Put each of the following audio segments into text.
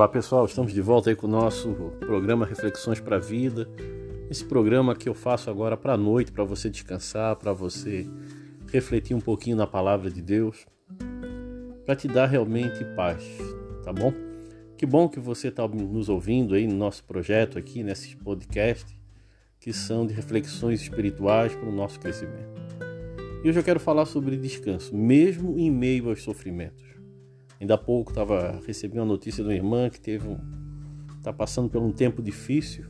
Olá pessoal, estamos de volta aí com o nosso programa Reflexões para a Vida. Esse programa que eu faço agora para a noite, para você descansar, para você refletir um pouquinho na palavra de Deus, para te dar realmente paz, tá bom? Que bom que você está nos ouvindo aí no nosso projeto aqui, nesse podcast, que são de reflexões espirituais para o nosso crescimento. E hoje eu quero falar sobre descanso, mesmo em meio aos sofrimentos. Ainda há pouco estava recebendo uma notícia de uma irmã que teve um está passando por um tempo difícil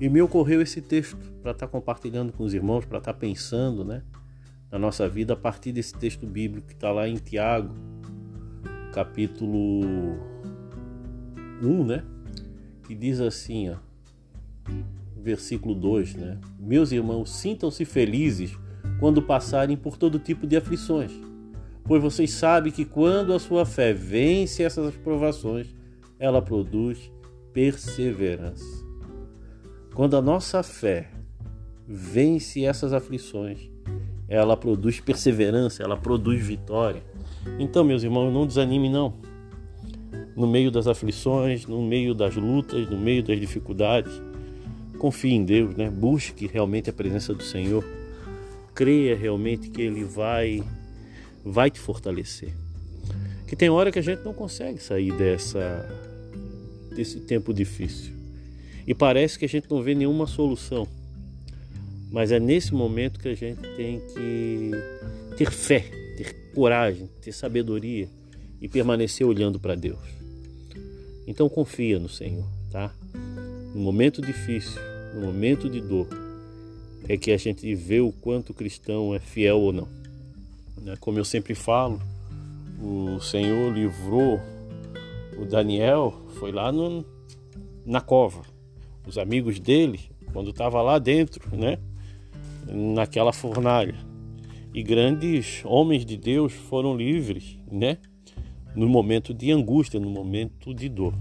e me ocorreu esse texto para estar tá compartilhando com os irmãos, para estar tá pensando, né, na nossa vida a partir desse texto bíblico que está lá em Tiago, capítulo 1, né, que diz assim, ó, versículo 2, né? Meus irmãos, sintam-se felizes quando passarem por todo tipo de aflições pois vocês sabem que quando a sua fé vence essas provações, ela produz perseverança. Quando a nossa fé vence essas aflições, ela produz perseverança, ela produz vitória. Então, meus irmãos, não desanime não. No meio das aflições, no meio das lutas, no meio das dificuldades, confie em Deus, né? Busque realmente a presença do Senhor. Creia realmente que ele vai vai te fortalecer. Que tem hora que a gente não consegue sair dessa desse tempo difícil. E parece que a gente não vê nenhuma solução. Mas é nesse momento que a gente tem que ter fé, ter coragem, ter sabedoria e permanecer olhando para Deus. Então confia no Senhor, tá? No momento difícil, no momento de dor, é que a gente vê o quanto o cristão é fiel ou não. Né? Como eu sempre falo, o Senhor livrou o Daniel, foi lá no, na cova. Os amigos dele, quando estava lá dentro, né? naquela fornalha. E grandes homens de Deus foram livres, né? No momento de angústia, no momento de dor.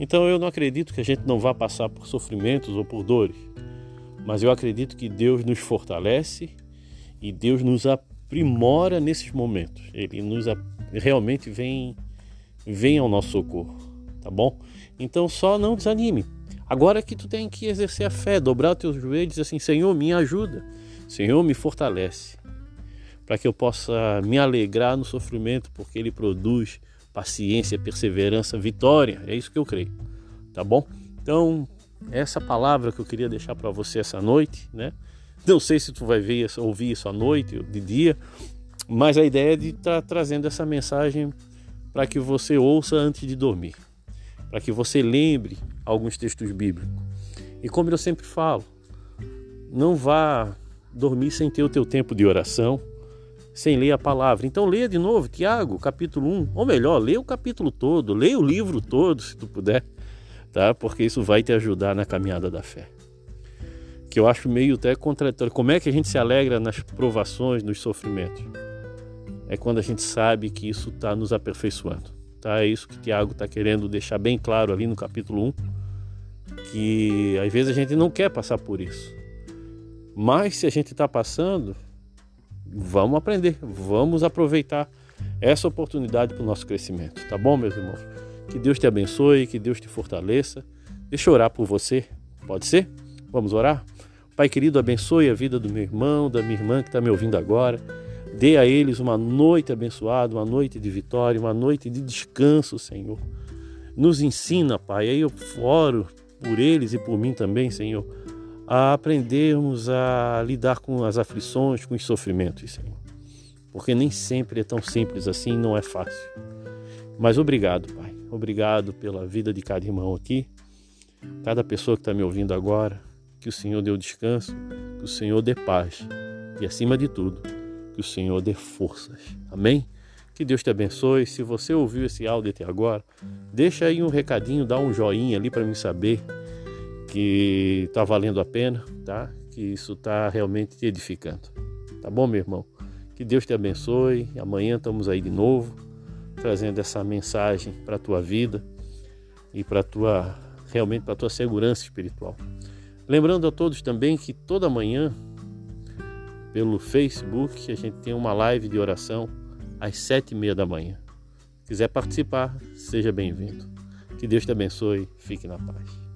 Então eu não acredito que a gente não vá passar por sofrimentos ou por dores, mas eu acredito que Deus nos fortalece e Deus nos aprimora nesses momentos. Ele nos realmente vem vem ao nosso socorro, tá bom? Então só não desanime. Agora que tu tem que exercer a fé, dobrar os teus joelhos e dizer assim, Senhor, me ajuda. Senhor, me fortalece. Para que eu possa me alegrar no sofrimento, porque ele produz paciência, perseverança, vitória. É isso que eu creio. Tá bom? Então, essa palavra que eu queria deixar para você essa noite, né? Não sei se tu vai ver, ouvir isso à noite ou de dia, mas a ideia é de estar tá trazendo essa mensagem para que você ouça antes de dormir, para que você lembre alguns textos bíblicos. E como eu sempre falo, não vá dormir sem ter o teu tempo de oração, sem ler a palavra. Então leia de novo Tiago, capítulo 1, ou melhor, leia o capítulo todo, leia o livro todo, se tu puder, tá? Porque isso vai te ajudar na caminhada da fé que eu acho meio até contraditório. Como é que a gente se alegra nas provações, nos sofrimentos? É quando a gente sabe que isso está nos aperfeiçoando. Tá? É isso que Tiago está querendo deixar bem claro ali no capítulo 1, que às vezes a gente não quer passar por isso. Mas se a gente está passando, vamos aprender, vamos aproveitar essa oportunidade para o nosso crescimento. Tá bom, meus irmãos? Que Deus te abençoe, que Deus te fortaleça. Deixa eu orar por você, pode ser? Vamos orar? Pai querido, abençoe a vida do meu irmão, da minha irmã que está me ouvindo agora. Dê a eles uma noite abençoada, uma noite de vitória, uma noite de descanso, Senhor. Nos ensina, Pai, aí eu oro por eles e por mim também, Senhor, a aprendermos a lidar com as aflições, com os sofrimentos, Senhor. Porque nem sempre é tão simples assim, não é fácil. Mas obrigado, Pai. Obrigado pela vida de cada irmão aqui, cada pessoa que está me ouvindo agora que o Senhor dê o descanso, que o Senhor dê paz e, acima de tudo, que o Senhor dê forças. Amém? Que Deus te abençoe. Se você ouviu esse áudio até agora, deixa aí um recadinho, dá um joinha ali para mim saber que está valendo a pena, tá? Que isso está realmente te edificando. Tá bom, meu irmão? Que Deus te abençoe. Amanhã estamos aí de novo, trazendo essa mensagem para a tua vida e para tua realmente para a tua segurança espiritual. Lembrando a todos também que toda manhã, pelo Facebook, a gente tem uma live de oração às sete e meia da manhã. Se quiser participar, seja bem-vindo. Que Deus te abençoe. Fique na paz.